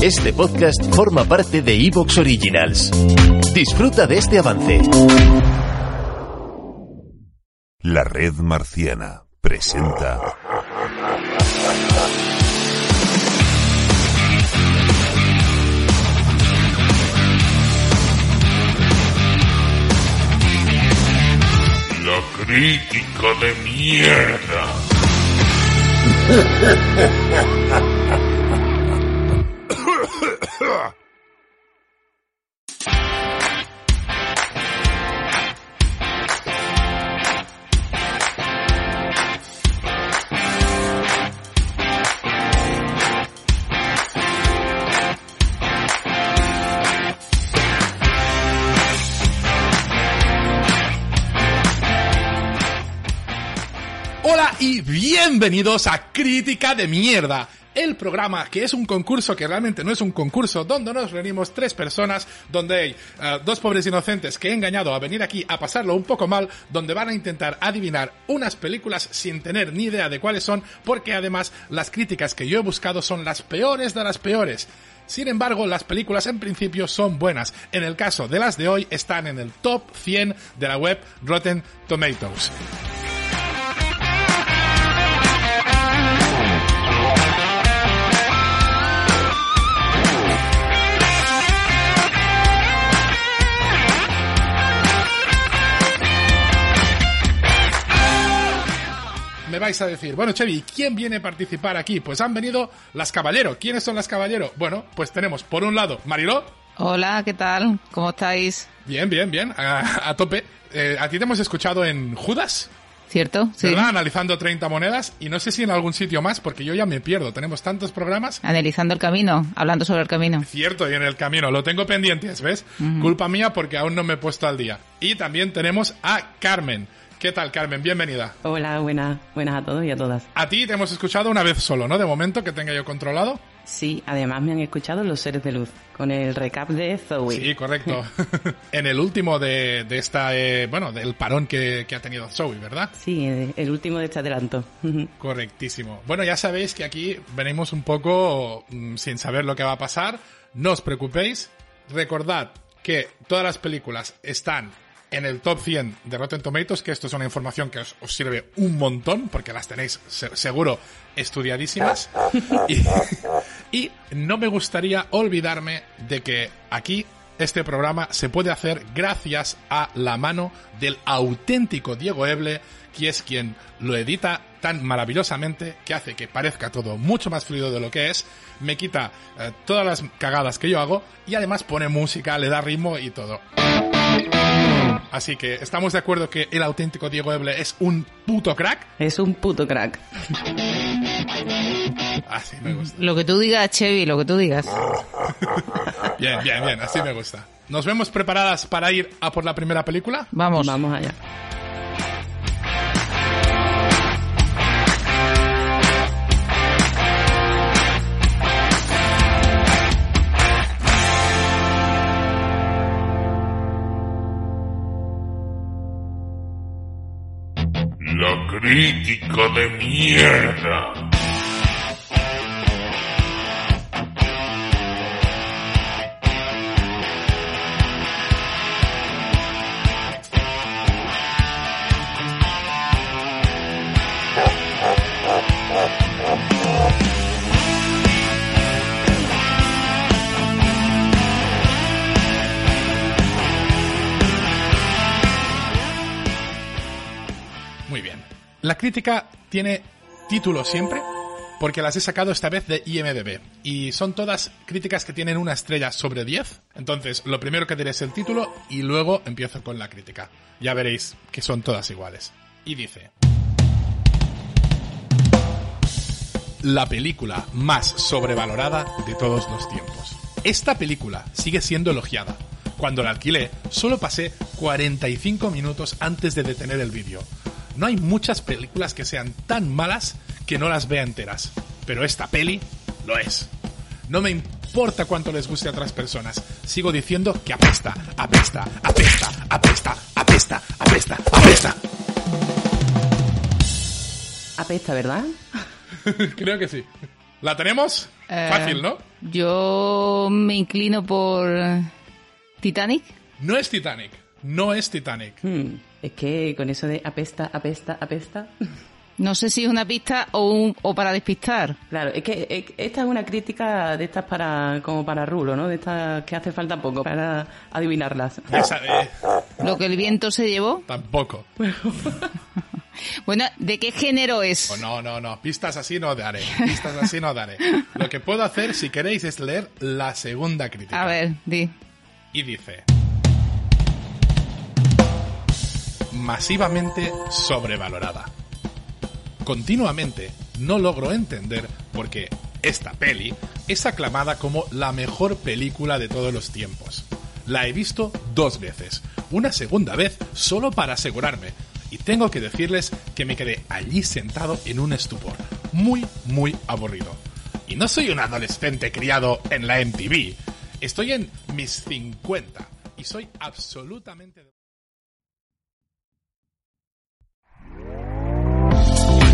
Este podcast forma parte de Evox Originals. Disfruta de este avance. La red marciana presenta. La crítica de mierda. Hola y bienvenidos a Crítica de Mierda. El programa que es un concurso que realmente no es un concurso, donde nos reunimos tres personas, donde hay eh, dos pobres inocentes que he engañado a venir aquí a pasarlo un poco mal, donde van a intentar adivinar unas películas sin tener ni idea de cuáles son, porque además las críticas que yo he buscado son las peores de las peores. Sin embargo, las películas en principio son buenas. En el caso de las de hoy, están en el top 100 de la web Rotten Tomatoes. Me vais a decir, bueno, Chevy, ¿quién viene a participar aquí? Pues han venido las Caballero. ¿Quiénes son las Caballero? Bueno, pues tenemos por un lado Mariló. Hola, ¿qué tal? ¿Cómo estáis? Bien, bien, bien, a, a tope. Eh, a ti te hemos escuchado en Judas, ¿Cierto? Sí. ¿verdad? Analizando 30 monedas y no sé si en algún sitio más, porque yo ya me pierdo. Tenemos tantos programas. Analizando el camino, hablando sobre el camino. Cierto, y en el camino, lo tengo pendientes, ¿ves? Culpa mía porque aún no me he puesto al día. Y también tenemos a Carmen. ¿Qué tal, Carmen? Bienvenida. Hola, buenas, buenas a todos y a todas. A ti te hemos escuchado una vez solo, ¿no? De momento, que tenga yo controlado. Sí, además me han escuchado los seres de luz con el recap de Zoe. Sí, correcto. en el último de, de esta, eh, bueno, del parón que, que ha tenido Zoe, ¿verdad? Sí, el, último de este adelanto. Correctísimo. Bueno, ya sabéis que aquí venimos un poco mm, sin saber lo que va a pasar. No os preocupéis. Recordad que todas las películas están en el top 100 de Rotten Tomatoes, que esto es una información que os, os sirve un montón, porque las tenéis se- seguro estudiadísimas. Y, y no me gustaría olvidarme de que aquí este programa se puede hacer gracias a la mano del auténtico Diego Eble, que es quien lo edita tan maravillosamente que hace que parezca todo mucho más fluido de lo que es, me quita eh, todas las cagadas que yo hago y además pone música, le da ritmo y todo. Así que estamos de acuerdo que el auténtico Diego Eble es un puto crack. Es un puto crack. Así me gusta. Lo que tú digas, Chevy, lo que tú digas. Bien, bien, bien, así me gusta. ¿Nos vemos preparadas para ir a por la primera película? Vamos. Vamos allá. La crítica de mierda. La crítica tiene título siempre, porque las he sacado esta vez de IMDB. Y son todas críticas que tienen una estrella sobre 10. Entonces, lo primero que diré es el título y luego empiezo con la crítica. Ya veréis que son todas iguales. Y dice... La película más sobrevalorada de todos los tiempos. Esta película sigue siendo elogiada. Cuando la alquilé, solo pasé 45 minutos antes de detener el vídeo. No hay muchas películas que sean tan malas que no las vea enteras, pero esta peli lo es. No me importa cuánto les guste a otras personas, sigo diciendo que apesta, apesta, apesta, apesta, apesta, apesta, apesta. Apesta, ¿verdad? Creo que sí. ¿La tenemos? Eh, Fácil, ¿no? Yo me inclino por Titanic. No es Titanic. No es Titanic. Hmm, es que con eso de apesta, apesta, apesta. No sé si es una pista o, un, o para despistar. Claro, es que eh, esta es una crítica de estas para como para rulo, ¿no? De estas que hace falta poco para adivinarlas. Sabe, Lo que el viento se llevó. tampoco. Bueno, ¿de qué género es? Oh, no, no, no. Pistas así no daré. Pistas así no daré. Lo que puedo hacer, si queréis, es leer la segunda crítica. A ver, di. Y dice... Masivamente sobrevalorada. Continuamente no logro entender por qué esta peli es aclamada como la mejor película de todos los tiempos. La he visto dos veces, una segunda vez solo para asegurarme, y tengo que decirles que me quedé allí sentado en un estupor, muy, muy aburrido. Y no soy un adolescente criado en la MTV, estoy en mis 50 y soy absolutamente...